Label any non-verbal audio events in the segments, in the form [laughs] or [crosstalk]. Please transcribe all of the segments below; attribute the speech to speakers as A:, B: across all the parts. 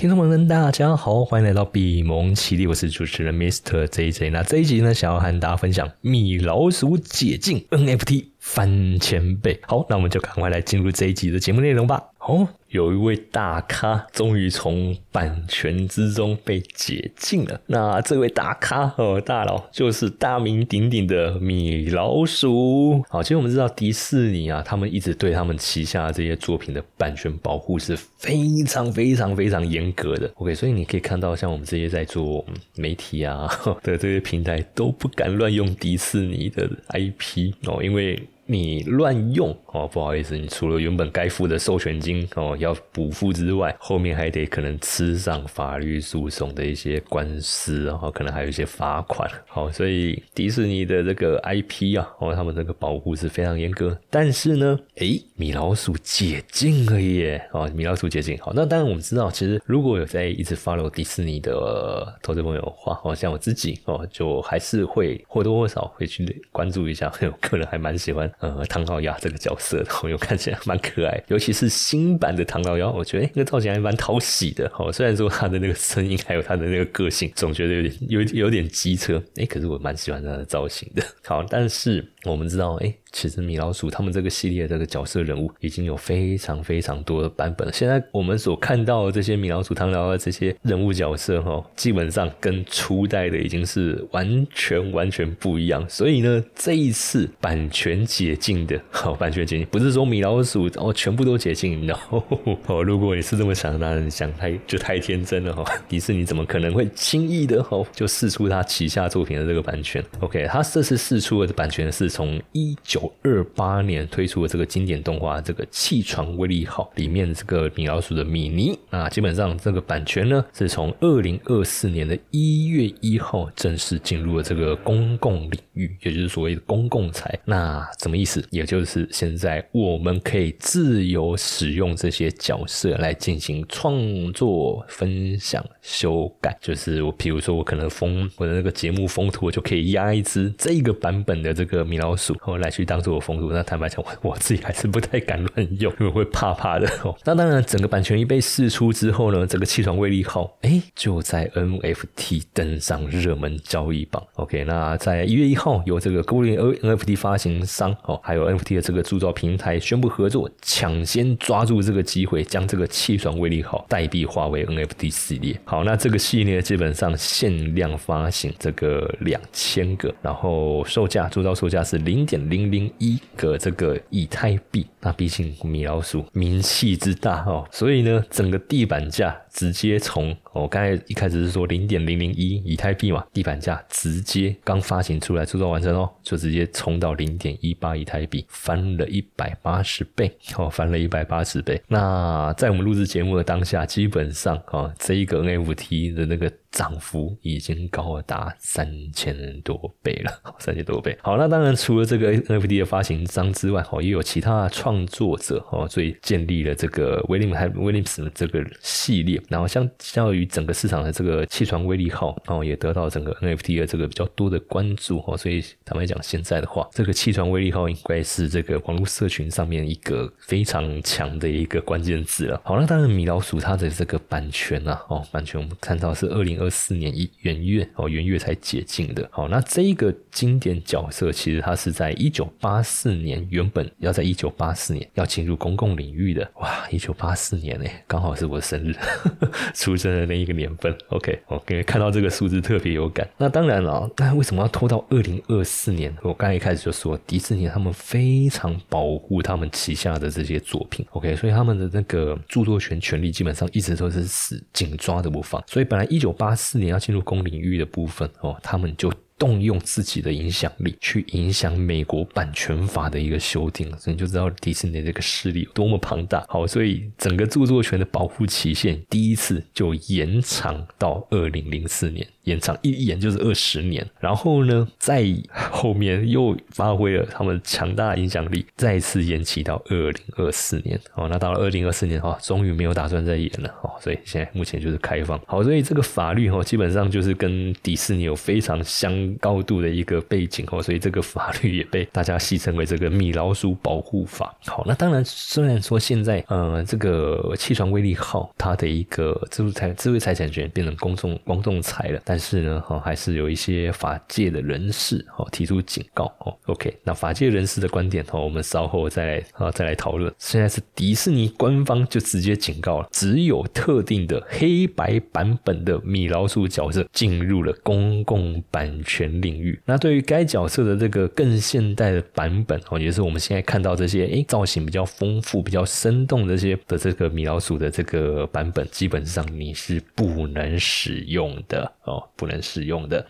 A: 听众朋友们，大家好，欢迎来到比蒙奇力，我是主持人 Mr. JJ。那这一集呢，想要和大家分享米老鼠解禁 NFT 翻千倍。好，那我们就赶快来进入这一集的节目内容吧。好。有一位大咖终于从版权之中被解禁了。那这位大咖哦，大佬就是大名鼎鼎的米老鼠。好，其实我们知道迪士尼啊，他们一直对他们旗下这些作品的版权保护是非常非常非常严格的。OK，所以你可以看到，像我们这些在做媒体啊 [laughs] 的这些平台都不敢乱用迪士尼的 IP 哦，因为。你乱用哦，不好意思，你除了原本该付的授权金哦要补付之外，后面还得可能吃上法律诉讼的一些官司，然后可能还有一些罚款。好，所以迪士尼的这个 IP 啊，哦，他们这个保护是非常严格。但是呢，诶，米老鼠解禁了耶！哦，米老鼠解禁。好，那当然我们知道，其实如果有在一直 follow 迪士尼的投资朋友的话，哦，像我自己哦，就还是会或多或少会去关注一下，[laughs] 我个人还蛮喜欢。呃，唐老鸭这个角色，我又看起来蛮可爱，[laughs] 尤其是新版的唐老鸭，我觉得那个造型还蛮讨喜的。哦，虽然说他的那个声音还有他的那个个性，总觉得有点有有点机车，哎，可是我蛮喜欢他的造型的。好，但是我们知道，哎。其实米老鼠他们这个系列这个角色人物已经有非常非常多的版本了。现在我们所看到的这些米老鼠、唐老的这些人物角色哈，基本上跟初代的已经是完全完全不一样。所以呢，这一次版权解禁的，好版权解禁不是说米老鼠哦全部都解禁，[laughs] 然后哦，如果你是这么想，那你想太就太天真了哈。迪士尼怎么可能会轻易的哦就试出他旗下作品的这个版权？OK，他这次试出的版权是从一九。二八年推出的这个经典动画《这个气喘威力号》里面这个米老鼠的米妮啊，基本上这个版权呢是从二零二四年的一月一号正式进入了这个公共领域，也就是所谓的公共财。那什么意思？也就是现在我们可以自由使用这些角色来进行创作、分享、修改。就是我，比如说我可能封我的那个节目封图，我就可以压一只这个版本的这个米老鼠，后来去当做我封图。那坦白讲，我 [laughs] 我自己还是不太敢乱用，因为会怕怕的哦。[laughs] 那当然，整个版权一被释出之后呢，整个气船威力号哎就在 NFT 登上热门交易榜。OK，那在一月一号，由这个孤零 NFT 发行商哦，还有 NFT 的这个铸造平台宣布合作，抢先抓住这个机会，将这个气船威力号代币化为 NFT 系列。好，那这个系列基本上限量发行这个两千个，然后售价铸造售价是零点零零一个这个以太币。那毕竟米老鼠名气之大哦，所以呢，整个地板价直接从我刚才一开始是说零点零零一以太币嘛，地板价直接刚发行出来铸造完成哦，就直接冲到零点一八以太币，翻了一百八十倍哦，翻了一百八十倍。那在我们录制节目的当下，基本上啊，这一个 NFT 的那个。涨幅已经高达三千多倍了，三千多倍。好，那当然除了这个 NFT 的发行商之外，哦，也有其他创作者哦，所以建立了这个威廉还威廉斯的这个系列。然后相相较于整个市场的这个气船威力号哦，也得到整个 NFT 的这个比较多的关注哦。所以坦白讲，现在的话，这个气船威力号应该是这个网络社群上面一个非常强的一个关键字了。好，那当然米老鼠它的这个版权啊，哦，版权我们看到是二零。二四年一元月哦，元月才解禁的。好，那这一个经典角色，其实它是在一九八四年，原本要在一九八四年要进入公共领域的。哇，一九八四年呢，刚好是我生日 [laughs] 出生的那一个年份。OK，我看到这个数字特别有感。那当然了，那为什么要拖到二零二四年？我刚才一开始就说，迪士尼他们非常保护他们旗下的这些作品。OK，所以他们的那个著作权权利基本上一直都是死紧抓的不放。所以本来一九八他四年要进入公领域的部分哦，他们就。动用自己的影响力去影响美国版权法的一个修订，所以你就知道迪士尼这个势力有多么庞大。好，所以整个著作权的保护期限第一次就延长到二零零四年，延长一延就是二十年。然后呢，在后面又发挥了他们强大的影响力，再次延期到二零二四年。哦，那到了二零二四年哈，终于没有打算再演了哦，所以现在目前就是开放。好，所以这个法律哦，基本上就是跟迪士尼有非常相。高度的一个背景哦，所以这个法律也被大家戏称为这个米老鼠保护法。好，那当然，虽然说现在呃这个气船威力号它的一个智慧财智慧财产权变成公众公众财了，但是呢，哈还是有一些法界的人士哦提出警告哦。OK，那法界人士的观点哦，我们稍后再来啊再来讨论。现在是迪士尼官方就直接警告了，只有特定的黑白版本的米老鼠角色进入了公共版权全领域。那对于该角色的这个更现代的版本哦，也是我们现在看到这些诶造型比较丰富、比较生动这些的这个米老鼠的这个版本，基本上你是不能使用的哦，不能使用的。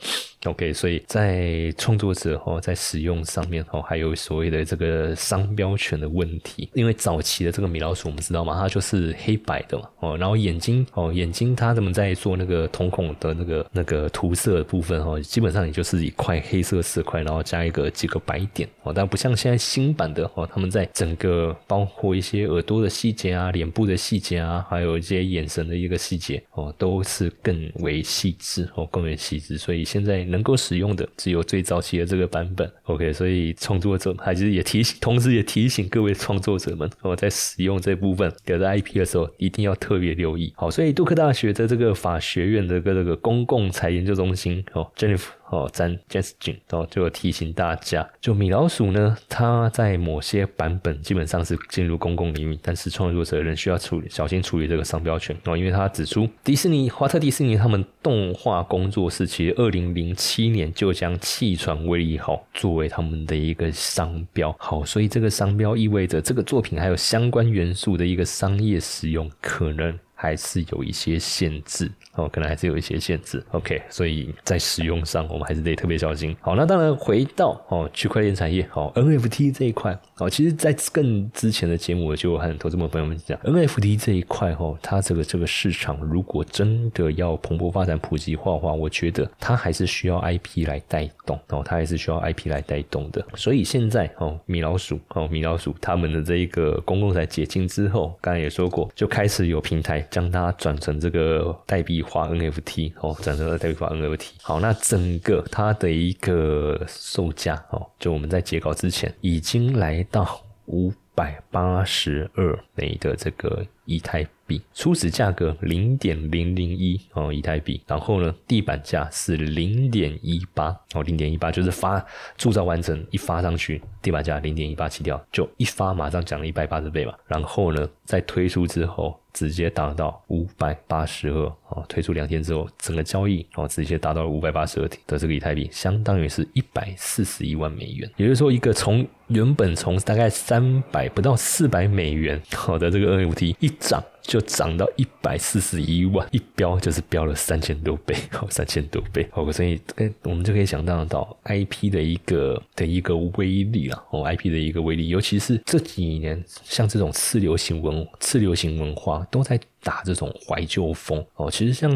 A: OK，所以在创作者哦，在使用上面哦，还有所谓的这个商标权的问题。因为早期的这个米老鼠，我们知道嘛，它就是黑白的嘛哦，然后眼睛哦，眼睛它怎么在做那个瞳孔的那个那个涂色的部分哦，基本上就是一块黑色色块，然后加一个几个白点哦，但不像现在新版的哦，他们在整个包括一些耳朵的细节啊、脸部的细节啊，还有一些眼神的一个细节哦，都是更为细致哦，更为细致，所以现在。能够使用的只有最早期的这个版本，OK，所以创作者还是也提醒，同时也提醒各位创作者们，哦，在使用这部分的 IP 的时候，一定要特别留意。好，所以杜克大学的这个法学院的个这个公共财研究中心，哦，Jennifer。哦，詹 Justin 哦，就提醒大家，就米老鼠呢，它在某些版本基本上是进入公共领域，但是创作者仍需要处理小心处理这个商标权。哦，因为他指出，迪士尼华特迪士尼他们动画工作室其实二零零七年就将气船威力号作为他们的一个商标，好，所以这个商标意味着这个作品还有相关元素的一个商业使用可能。还是有一些限制。哦，可能还是有一些限制。OK，所以在使用上，我们还是得特别小心。好，那当然回到哦，区块链产业，好 NFT 这一块哦，其实，在更之前的节目，我就和投资们朋友们讲，NFT 这一块哦，它这个这个市场如果真的要蓬勃发展、普及化的话，我觉得它还是需要 IP 来带动哦，它还是需要 IP 来带动的。所以现在哦，米老鼠哦，米老鼠他们的这一个公共财解禁之后，刚才也说过，就开始有平台。将它转成这个代币化 NFT 哦，转成代币化 NFT。好，那整个它的一个售价哦，就我们在截稿之前已经来到五百八十二枚的这个以太。币初始价格零点零零一哦，以太币，然后呢，地板价是零点一八哦，零点一八就是发铸造完成一发上去，地板价零点一八起掉，就一发马上涨了一百八十倍嘛。然后呢，在推出之后直接达到五百八十二哦，推出两天之后，整个交易哦直接达到了五百八十二的这个以太币，相当于是一百四十一万美元。也就是说，一个从原本从大概三百不到四百美元好的这个 NFT 一涨。就涨到一百四十一万，一飙就是飙了三千多倍，好三千多倍，好，所以我们就可以想象到 IP 的一个的一个威力了，哦，IP 的一个威力，尤其是这几年像这种次流行文次流行文化都在。打这种怀旧风哦，其实像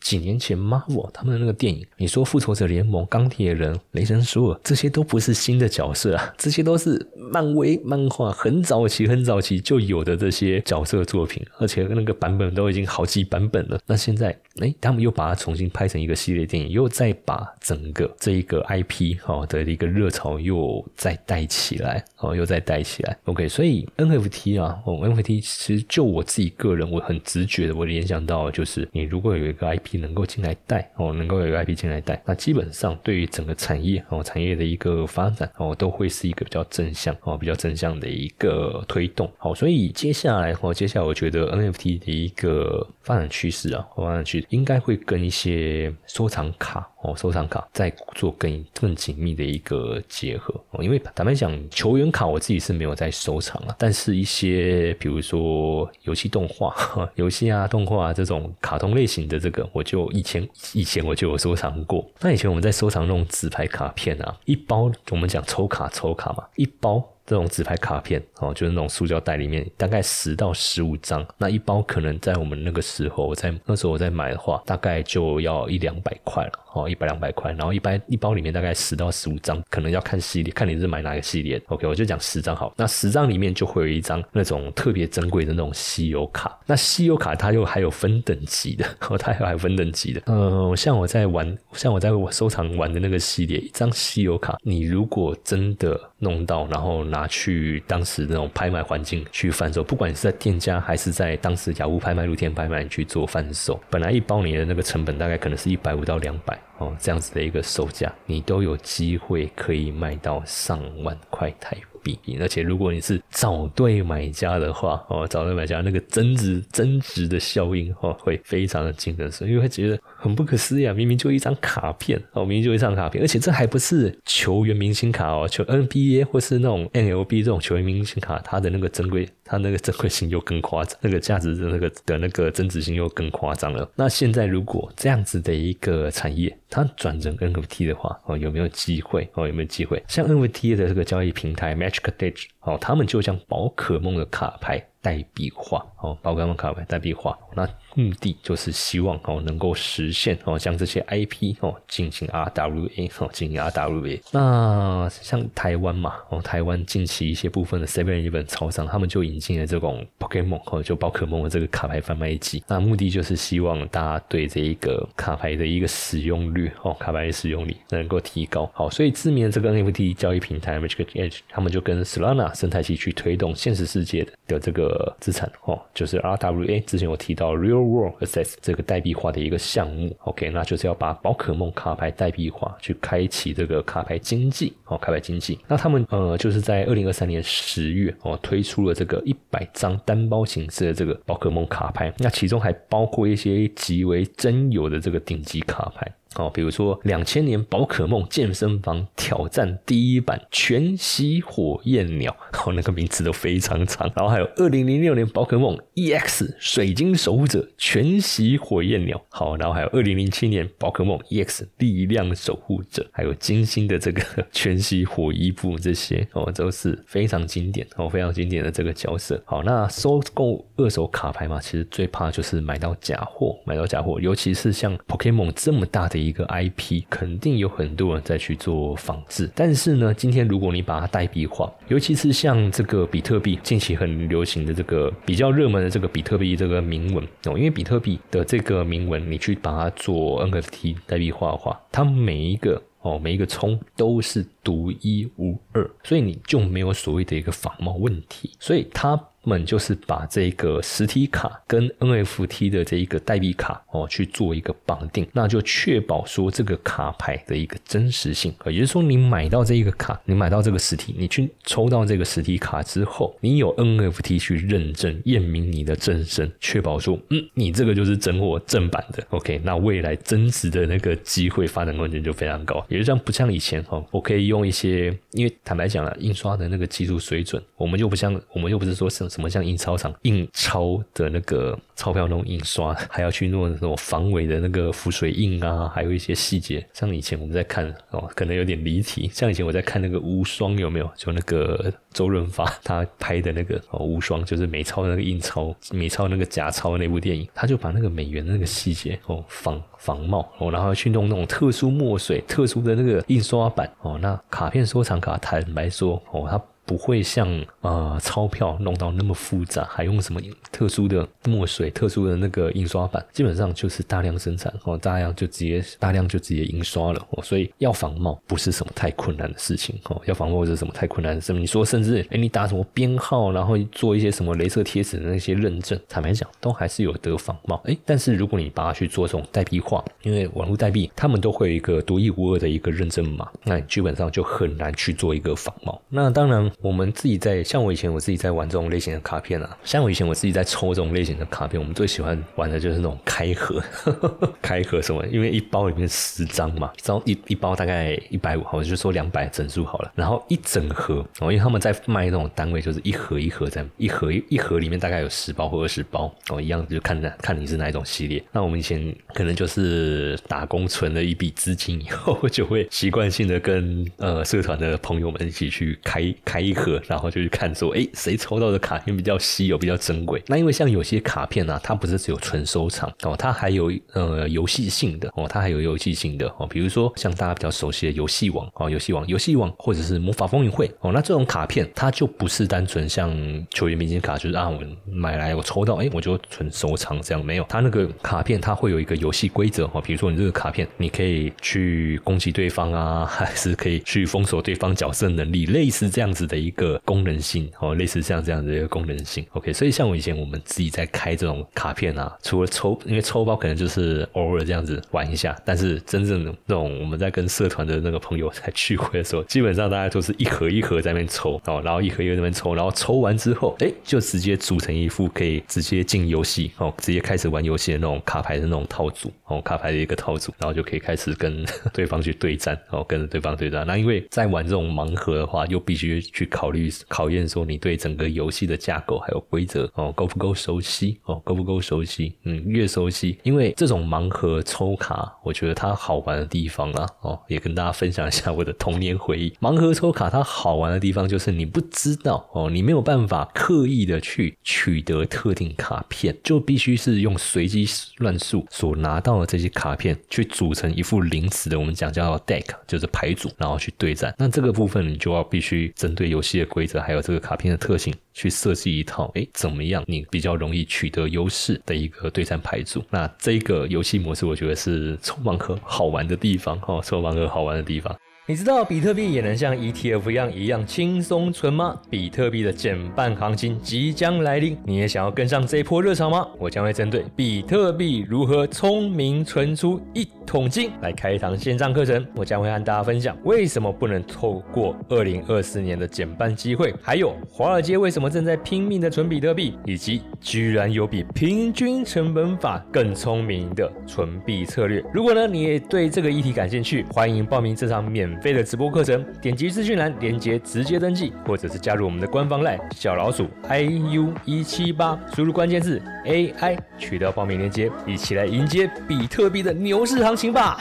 A: 几年前 Marvel 他们的那个电影，你说复仇者联盟、钢铁人、雷神索尔，这些都不是新的角色啊，这些都是漫威漫画很早期、很早期就有的这些角色作品，而且那个版本都已经好几版本了。那现在，哎，他们又把它重新拍成一个系列电影，又再把整个这一个 IP 哈的一个热潮又再带起来，哦，又再带起来。OK，所以 NFT 啊，哦，NFT 其实就我自己个人，我很。直觉的，我联想到就是，你如果有一个 IP 能够进来带哦，能够有一个 IP 进来带，那基本上对于整个产业哦，产业的一个发展哦，都会是一个比较正向哦，比较正向的一个推动。好，所以接下来哦，接下来我觉得 NFT 的一个发展趋势啊，发展趋势应该会跟一些收藏卡。哦，收藏卡再做更更紧密的一个结合哦，因为坦白讲，球员卡我自己是没有在收藏啊，但是一些比如说游戏动画、游戏啊、动画啊这种卡通类型的这个，我就以前以前我就有收藏过。那以前我们在收藏那种纸牌卡片啊，一包我们讲抽卡抽卡嘛，一包。这种纸牌卡片哦，就是那种塑胶袋里面大概十到十五张，那一包可能在我们那个时候，我在那时候我在买的话，大概就要一两百块了哦，一百两百块，然后一般一包里面大概十到十五张，可能要看系列，看你是买哪个系列。OK，我就讲十张好，那十张里面就会有一张那种特别珍贵的那种稀有卡。那稀有卡它又还有分等级的，[laughs] 哦，它还有分等级的。呃，像我在玩，像我在我收藏玩的那个系列，一张稀有卡，你如果真的弄到，然后拿去当时那种拍卖环境去贩售，不管你是在店家还是在当时雅虎拍卖、露天拍卖去做贩售，本来一包你的那个成本大概可能是一百五到两百哦，这样子的一个售价，你都有机会可以卖到上万块台币。而且如果你是找对买家的话哦，找对买家那个增值增值的效应哦，会非常的惊人，所以会觉得很不可思议啊！明明就一张卡片哦，明明就一张卡片，而且这还不是球员明星卡哦，球 NBA 或是那种 NLB 这种球员明星卡，它的那个珍贵。它那个珍贵性又更夸张，那个价值的那个的那个增值性又更夸张了。那现在如果这样子的一个产业，它转成 NFT 的话，哦，有没有机会？哦，有没有机会？像 NFT 的这个交易平台 Magic，哦，他们就将宝可梦的卡牌代币化，哦，宝可梦卡牌代币化，那。目的就是希望哦能够实现哦将这些 IP 哦进行 RWA 哦进行 RWA。那像台湾嘛哦台湾近期一些部分的 Seven Eleven 超商，他们就引进了这种 Pokemon 哦就宝可梦的这个卡牌贩卖机。那目的就是希望大家对这一个卡牌的一个使用率哦卡牌的使用率能够提高。好，所以知名的这个 NFT 交易平台 Magic Edge，他们就跟 Solana 生态系去推动现实世界的的这个呃资产哦，就是 RWA。之前我提到 Real World Assets 这个代币化的一个项目，OK，那就是要把宝可梦卡牌代币化，去开启这个卡牌经济哦，卡牌经济。那他们呃，就是在二零二三年十月哦，推出了这个一百张单包形式的这个宝可梦卡牌，那其中还包括一些极为珍有的这个顶级卡牌。哦，比如说两千年宝可梦健身房挑战第一版全息火焰鸟，哦，那个名字都非常长。然后还有二零零六年宝可梦 EX 水晶守护者全息火焰鸟，好，然后还有二零零七年宝可梦 EX 力量守护者，还有金星的这个 [laughs] 全息火衣布，这些哦都是非常经典哦，非常经典的这个角色。好，那收购二手卡牌嘛，其实最怕就是买到假货，买到假货，尤其是像 Pokemon 这么大的。一个 IP 肯定有很多人在去做仿制，但是呢，今天如果你把它代币化，尤其是像这个比特币近期很流行的这个比较热门的这个比特币这个铭文哦，因为比特币的这个铭文，你去把它做 NFT 代币化的话，它每一个哦每一个冲都是独一无二，所以你就没有所谓的一个仿冒问题，所以它。们就是把这个实体卡跟 NFT 的这一个代币卡哦去做一个绑定，那就确保说这个卡牌的一个真实性。也就是说，你买到这一个卡，你买到这个实体，你去抽到这个实体卡之后，你有 NFT 去认证验明你的真身，确保说，嗯，你这个就是真货正版的。OK，那未来增值的那个机会发展空间就非常高。也就像不像以前哈，我可以用一些，因为坦白讲了，印刷的那个技术水准，我们就不像，我们又不是说是。什么像印钞厂印钞的那个钞票那种印刷，还要去弄那种防伪的那个浮水印啊，还有一些细节。像以前我们在看哦，可能有点离题。像以前我在看那个无双有没有？就那个周润发他拍的那个哦无双，就是美钞那个印钞、美钞那个假钞那部电影，他就把那个美元的那个细节哦仿仿冒哦，然后去弄那种特殊墨水、特殊的那个印刷版哦。那卡片收藏卡，坦白说哦，它。不会像呃钞票弄到那么复杂，还用什么特殊的墨水、特殊的那个印刷版，基本上就是大量生产哦，大量就直接大量就直接印刷了哦，所以要仿冒不是什么太困难的事情哦，要仿冒是什么太困难的事情？你说甚至哎，你打什么编号，然后做一些什么镭射贴纸的那些认证，坦白讲都还是有得仿冒哎，但是如果你把它去做这种代币化，因为网络代币他们都会有一个独一无二的一个认证码，那你基本上就很难去做一个仿冒。那当然。我们自己在像我以前我自己在玩这种类型的卡片啊，像我以前我自己在抽这种类型的卡片，我们最喜欢玩的就是那种开盒，[laughs] 开盒什么？因为一包里面十张嘛，一张一一包大概一百五，我就说两百整数好了。然后一整盒哦，因为他们在卖那种单位，就是一盒一盒在一盒一盒里面大概有十包或二十包哦，一样就看看你是哪一种系列。那我们以前可能就是打工存了一笔资金以后，就会习惯性的跟呃社团的朋友们一起去开开。一盒，[laughs] 然后就去看说，哎，谁抽到的卡片比较稀有、比较珍贵？那因为像有些卡片呢，它不是只有纯收藏哦，它还有呃游戏性的哦，它还有游戏性的哦，比如说像大家比较熟悉的游戏王哦，游戏王、游戏王或者是魔法风云会哦，那这种卡片它就不是单纯像球员明星卡，就是啊我买来我抽到哎我就纯收藏这样没有，它那个卡片它会有一个游戏规则哦，比如说你这个卡片你可以去攻击对方啊，[laughs] 还是可以去封锁对方角色能力，类似这样子的一个功能性哦，类似像这样的一个功能性。OK，所以像我以前我们自己在开这种卡片啊，除了抽，因为抽包可能就是偶尔这样子玩一下，但是真正的那种我们在跟社团的那个朋友在聚会的时候，基本上大家都是一盒一盒在那边抽哦，然后一盒一盒在那边抽，然后抽完之后，哎，就直接组成一副可以直接进游戏哦，直接开始玩游戏的那种卡牌的那种套组哦，卡牌的一个套组，然后就可以开始跟 [laughs] 对方去对战哦，跟对方对战。那因为在玩这种盲盒的话，又必须去去考虑考验说你对整个游戏的架构还有规则哦，够不够熟悉哦，够不够熟悉？嗯，越熟悉，因为这种盲盒抽卡，我觉得它好玩的地方啊，哦，也跟大家分享一下我的童年回忆。[laughs] 盲盒抽卡它好玩的地方就是你不知道哦，你没有办法刻意的去取得特定卡片，就必须是用随机乱数所拿到的这些卡片去组成一副临时的，我们讲叫 deck，就是牌组，然后去对战。那这个部分你就要必须针对游戏的规则，还有这个卡片的特性，去设计一套，哎，怎么样你比较容易取得优势的一个对战牌组？那这个游戏模式，我觉得是抽盲盒好玩的地方，哈，抽盲盒好玩的地方。你知道比特币也能像 ETF 一样一样轻松存吗？比特币的减半行情即将来临，你也想要跟上这一波热潮吗？我将会针对比特币如何聪明存出一桶金来开一堂线上课程。我将会和大家分享为什么不能透过2024年的减半机会，还有华尔街为什么正在拼命的存比特币，以及居然有比平均成本法更聪明的存币策略。如果呢你也对这个议题感兴趣，欢迎报名这场免。免费的直播课程，点击资讯栏链接直接登记，或者是加入我们的官方 LINE 小老鼠 iu 一七八，输入关键字 AI 取得报名链接，一起来迎接比特币的牛市行情吧！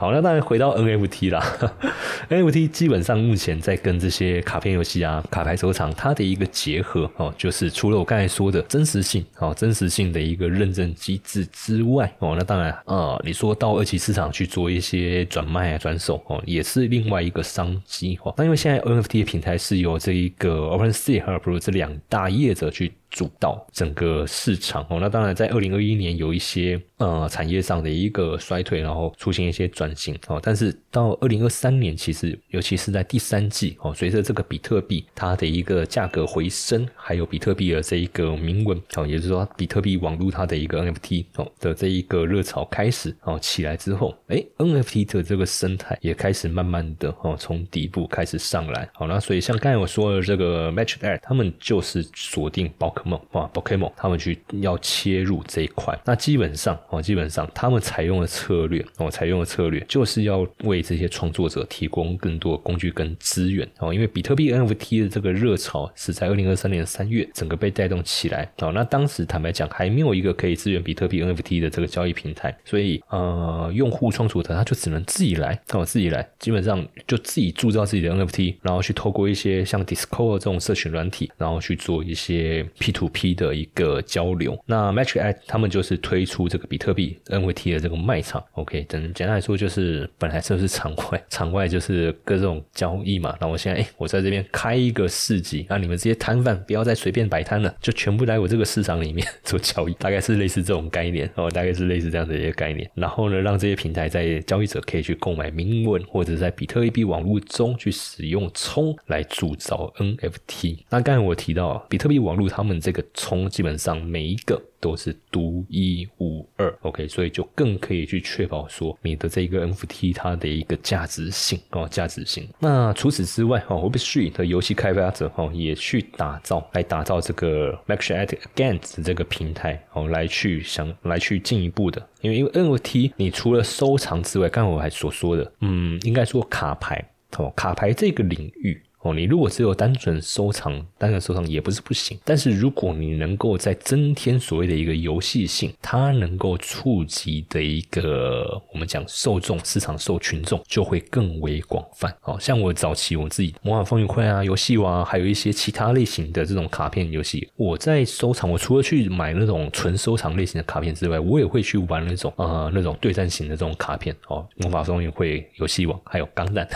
A: 好，那当然回到 NFT 啦。[laughs] NFT 基本上目前在跟这些卡片游戏啊、卡牌收藏它的一个结合哦，就是除了我刚才说的真实性哦、真实性的一个认证机制之外哦，那当然啊，你说到二级市场去做一些转卖啊、转手哦，也是另外一个商机哦。那因为现在 NFT 的平台是由这一个 OpenSea 和 Pro 这两大业者去。主导整个市场哦，那当然在二零二一年有一些呃产业上的一个衰退，然后出现一些转型哦，但是到二零二三年，其实尤其是在第三季哦，随着这个比特币它的一个价格回升，还有比特币的这一个铭文哦，也就是说比特币网络它的一个 NFT 哦的这一个热潮开始哦起来之后，哎，NFT 的这个生态也开始慢慢的哦从底部开始上来，好，那所以像刚才我说的这个 Match Air，他们就是锁定包。梦啊，Pokemon，他们去要切入这一块，那基本上哦，基本上他们采用的策略哦，采用的策略就是要为这些创作者提供更多工具跟资源哦，因为比特币 NFT 的这个热潮是在二零二三年三月整个被带动起来哦，那当时坦白讲还没有一个可以支援比特币 NFT 的这个交易平台，所以呃，用户创作者他就只能自己来哦，自己来，基本上就自己铸造自己的 NFT，然后去透过一些像 Discord 这种社群软体，然后去做一些。P to P 的一个交流，那 Matrix 他们就是推出这个比特币 NFT 的这个卖场，OK，等简单来说就是本来就是场外，[laughs] 场外就是各种交易嘛。那我现在哎，我在这边开一个市集，那你们这些摊贩不要再随便摆摊了，就全部来我这个市场里面 [laughs] 做交易，大概是类似这种概念哦，[laughs] 大概是类似这样的一个概念。然后呢，让这些平台在交易者可以去购买铭文，或者在比特币网络中去使用充来铸造 NFT。那刚才我提到比特币网络他们。这个充基本上每一个都是独一无二，OK，所以就更可以去确保说你的这个 NFT 它的一个价值性哦，价值性。那除此之外哦，Web3 的游戏开发者哦也去打造来打造这个 Max at Against 这个平台哦，来去想来去进一步的，因为因为 NFT 你除了收藏之外，刚才我还所说的，嗯，应该说卡牌哦，卡牌这个领域。哦。你如果只有单纯收藏，单纯收藏也不是不行。但是如果你能够在增添所谓的一个游戏性，它能够触及的一个我们讲受众市场受群众就会更为广泛。哦，像我早期我自己魔法风云会啊、游戏王啊，还有一些其他类型的这种卡片游戏，我在收藏。我除了去买那种纯收藏类型的卡片之外，我也会去玩那种呃那种对战型的这种卡片哦，魔法风云会、游戏王，还有钢弹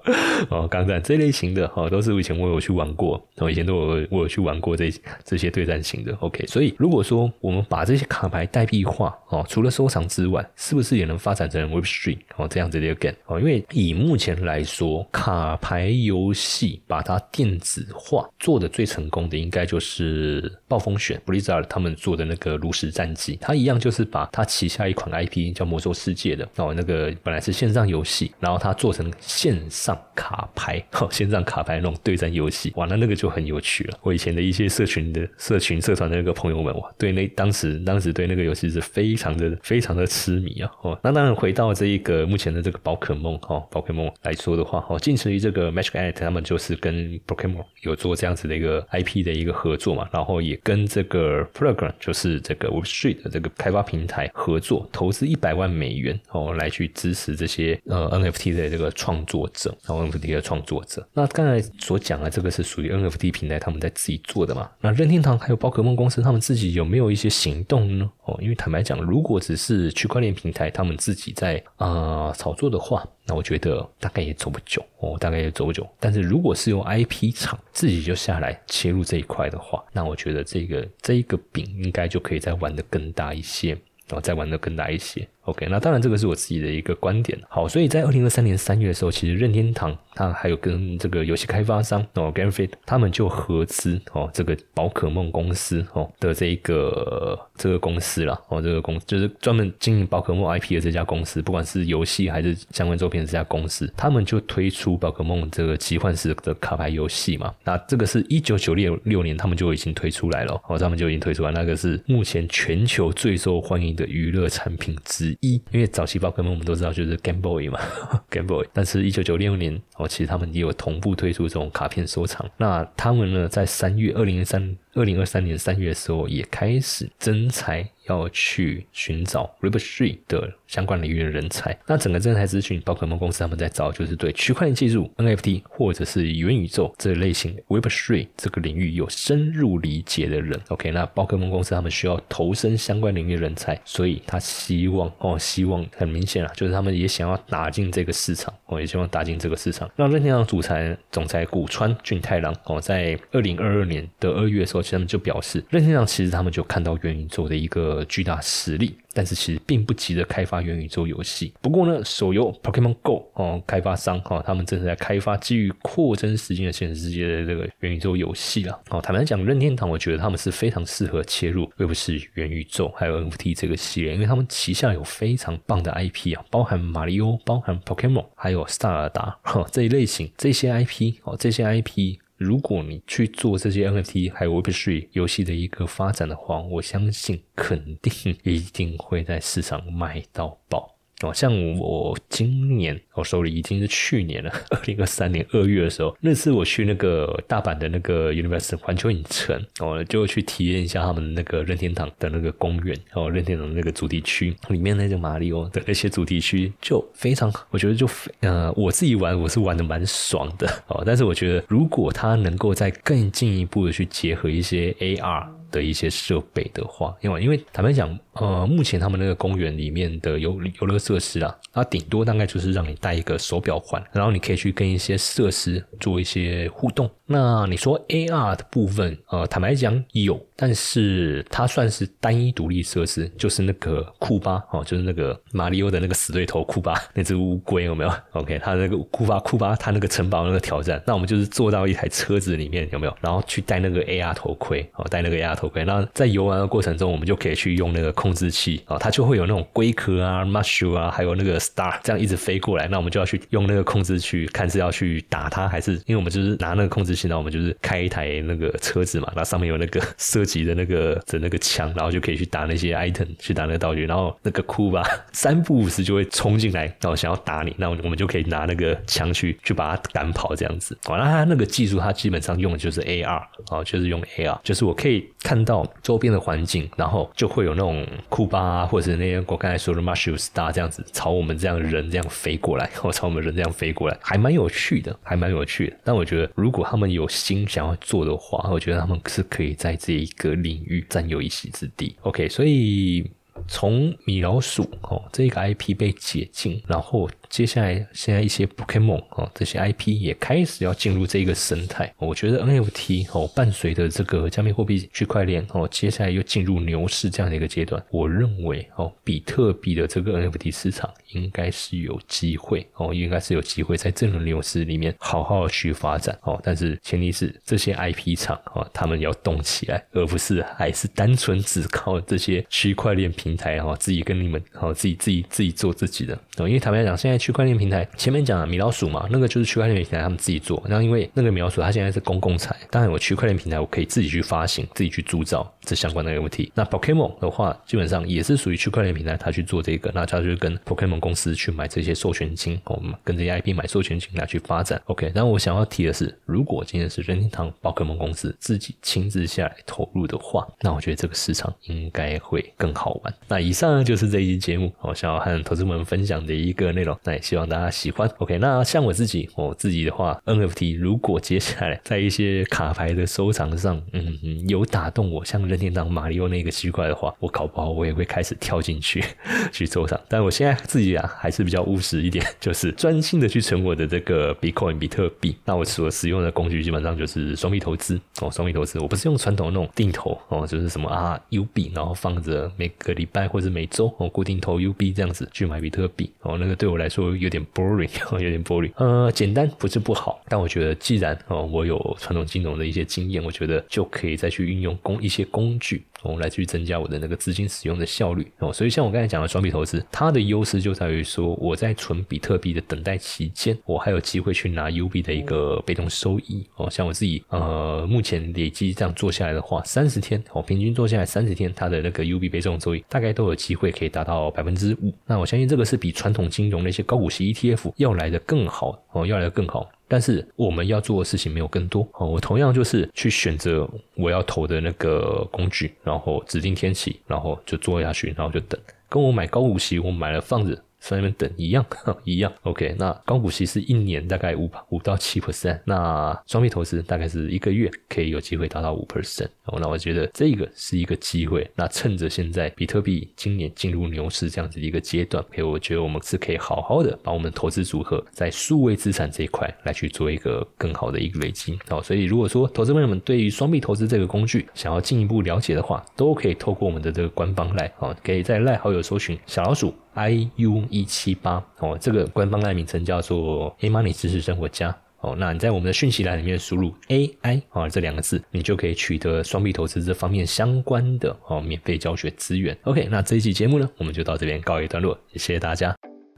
A: [laughs] 哦，钢弹这类型的哦，都是以前我有去玩过，哦，以前都有我有去玩过这这些对战型的。OK，所以如果说我们把这些卡牌代币化哦，除了收藏之外，是不是也能发展成 Web Three 哦这样子的一个 game 哦？因为以目前来说，卡牌游戏把它电子化做的最成功的，应该就是暴风雪 Blizzard 他们做的那个炉石战记，它一样就是把它旗下一款 IP 叫魔兽世界的哦，那个本来是线上游戏，然后它做成线上卡牌，哦，线上卡牌那种对战游戏，哇，那那个就很有趣了。我以前的一些社群的社群社团的那个朋友们，哇，对那当时当时对那个游戏是非常的非常的痴迷啊。哦，那当然回到这一个目前的这个宝可梦哈，宝可梦来说的话，哦，近似于这个 Magic a t 他们就是跟 Pokemon 有做这样子的一个 IP 的一个合作嘛，然后也跟这个 Program 就是这个 Web Street 的这个开发平台合作，投资一百万美元哦，来去支持这些呃 NFT 的这个创作者，然后 NFT 的创作者。那刚在所讲的这个是属于 NFT 平台他们在自己做的嘛？那任天堂还有宝可梦公司他们自己有没有一些行动呢？哦，因为坦白讲，如果只是区块链平台他们自己在啊炒作的话，那我觉得大概也走不久哦，大概也走不久。但是如果是用 IP 厂自己就下来切入这一块的话，那我觉得这个这一个饼应该就可以再玩的更大一些，然后再玩的更大一些。OK，那当然这个是我自己的一个观点。好，所以在二零二三年三月的时候，其实任天堂它还有跟这个游戏开发商哦 g a m e f i t 他们就合资哦这个宝可梦公司哦的这一个这个公司了哦这个公司就是专门经营宝可梦 IP 的这家公司，不管是游戏还是相关周边的这家公司，他们就推出宝可梦这个奇幻式的卡牌游戏嘛。那这个是一九九六六年他们就已经推出来了哦，他们就已经推出来，那个是目前全球最受欢迎的娱乐产品之。一，因为早期宝可梦我们都知道就是 Game Boy 嘛，[laughs] Game Boy，但是一九九六年哦，其实他们也有同步推出这种卡片收藏。那他们呢，在三月二零三。二零二三年三月的时候，也开始增才要去寻找 Web Three 的相关领域的人才。那整个增才咨询，宝可梦公司他们在招，就是对区块链技术、NFT 或者是元宇宙这类型 Web Three 这个领域有深入理解的人。OK，那宝可梦公司他们需要投身相关领域人才，所以他希望哦，希望很明显啊，就是他们也想要打进这个市场，哦，也希望打进这个市场。那任天堂主裁总裁古川俊太郎哦，在二零二二年的二月的时候。他们就表示，任天堂其实他们就看到元宇宙的一个巨大实力，但是其实并不急着开发元宇宙游戏。不过呢，手游 Pokemon Go 哦，开发商哈，他们正在开发基于扩增时间的现实世界的这个元宇宙游戏了。哦，坦白讲，任天堂我觉得他们是非常适合切入，又不是元宇宙还有 NFT 这个系列，因为他们旗下有非常棒的 IP 啊，包含马里奥、包含 Pokemon，还有萨尔达哈这一类型这些 IP 哦，这些 IP。如果你去做这些 NFT 还有 Web3 游戏的一个发展的话，我相信肯定一定会在市场卖到爆。哦，像我今年我手里已经是去年了，[laughs] 二零二三年二月的时候，那次我去那个大阪的那个 Universal 环球影城，哦，就去体验一下他们那个任天堂的那个公园，哦，任天堂那个主题区里面那个马里奥的那些主题区，就非常，我觉得就非呃，我自己玩我是玩的蛮爽的，哦，但是我觉得如果它能够再更进一步的去结合一些 AR。的一些设备的话，因为因为坦白讲，呃，目前他们那个公园里面的游游乐设施啊，它顶多大概就是让你带一个手表环，然后你可以去跟一些设施做一些互动。那你说 AR 的部分，呃，坦白讲有，但是它算是单一独立设施，就是那个库巴哦，就是那个马里奥的那个死对头库巴 [laughs] 那只乌龟有没有？OK，它那个库巴库巴它那个城堡那个挑战，那我们就是坐到一台车子里面有没有？然后去戴那个 AR 头盔哦，戴那个 AR 头盔，那在游玩的过程中，我们就可以去用那个控制器啊，它就会有那种龟壳啊、mushroom 啊，还有那个 star 这样一直飞过来，那我们就要去用那个控制器，看是要去打它，还是因为我们就是拿那个控制器。现在我们就是开一台那个车子嘛，那上面有那个 [laughs] 射击的那个的那个枪，然后就可以去打那些 item，去打那个道具，然后那个库巴 [laughs] 三不五时就会冲进来，然后想要打你，那我们就可以拿那个枪去去把它赶跑这样子。好，那他那个技术，他基本上用的就是 AR，哦，就是用 AR，就是我可以看到周边的环境，然后就会有那种库巴啊或者那些我刚才说的 Marshall Star 这样子朝我们这样人这样飞过来，或朝我们人这样飞过来，还蛮有趣的，还蛮有趣的。但我觉得，如果他们有心想要做的话，我觉得他们是可以在这一个领域占有一席之地。OK，所以从米老鼠哦这个 IP 被解禁，然后。接下来，现在一些 Pokemon 哦，这些 IP 也开始要进入这个生态。我觉得 NFT 哦，伴随着这个加密货币区块链哦，接下来又进入牛市这样的一个阶段。我认为哦，比特币的这个 NFT 市场应该是有机会哦，应该是有机会在这轮牛市里面好好去发展哦。但是前提是这些 IP 厂哦，他们要动起来，而不是还是单纯只靠这些区块链平台哦，自己跟你们哦，自己自己自己做自己的哦。因为坦白讲，现在区块链平台前面讲米老鼠嘛，那个就是区块链平台他们自己做。然后因为那个米老鼠它现在是公共财，当然我区块链平台我可以自己去发行、自己去铸造这相关的 NFT。那 Pokemon 的话，基本上也是属于区块链平台，它去做这个，那它就跟 Pokemon 公司去买这些授权金，我们跟这些 IP 买授权金来去发展。OK，但我想要提的是，如果今天是任天堂宝可梦公司自己亲自下来投入的话，那我觉得这个市场应该会更好玩。那以上就是这一期节目，我想要和投资们分享的一个内容。那也希望。大家喜欢，OK？那像我自己，我自己的话，NFT 如果接下来在一些卡牌的收藏上，嗯，有打动我，像任天堂马里奥那个区块的话，我搞不好我也会开始跳进去 [laughs] 去收藏。但我现在自己啊，还是比较务实一点，[laughs] 就是专心的去存我的这个 Bitcoin 比特币。那我所使用的工具基本上就是双币投资哦，双币投资，我不是用传统那种定投哦，就是什么啊 U 币，然后放着每个礼拜或者每周哦固定投 U 币这样子去买比特币哦，那个对我来说有点。boring，[laughs] 有点 boring。呃，简单不是不好，但我觉得既然哦，我有传统金融的一些经验，我觉得就可以再去运用工一些工具。哦，来去增加我的那个资金使用的效率哦，所以像我刚才讲的双币投资，它的优势就在于说，我在存比特币的等待期间，我还有机会去拿 U 币的一个被动收益哦。像我自己呃，目前累计这样做下来的话，三十天哦，平均做下来三十天，它的那个 U 币被动收益大概都有机会可以达到百分之五。那我相信这个是比传统金融那些高股息 ETF 要来的更好哦，要来的更好。但是我们要做的事情没有更多哦，我同样就是去选择我要投的那个工具，然后指定天气，然后就做下去，然后就等，跟我买高股息，我买了放着。在那边等一样 [laughs] 一样，OK。那高股息是一年大概五五到七 percent，那双币投资大概是一个月可以有机会达到五 percent。哦，那我觉得这个是一个机会。那趁着现在比特币今年进入牛市这样子一个阶段，可以我觉得我们是可以好好的把我们投资组合在数位资产这一块来去做一个更好的一个累积。好，所以如果说投资朋友们对于双币投资这个工具想要进一步了解的话，都可以透过我们的这个官方来啊，可以在赖好友搜寻小老鼠。I u 一七八哦，这个官方的名称叫做 A Money 知识生活家哦。那你在我们的讯息栏里面输入 AI 啊这两个字，你就可以取得双币投资这方面相关的哦免费教学资源。OK，那这一期节目呢，我们就到这边告一段落，谢谢大家。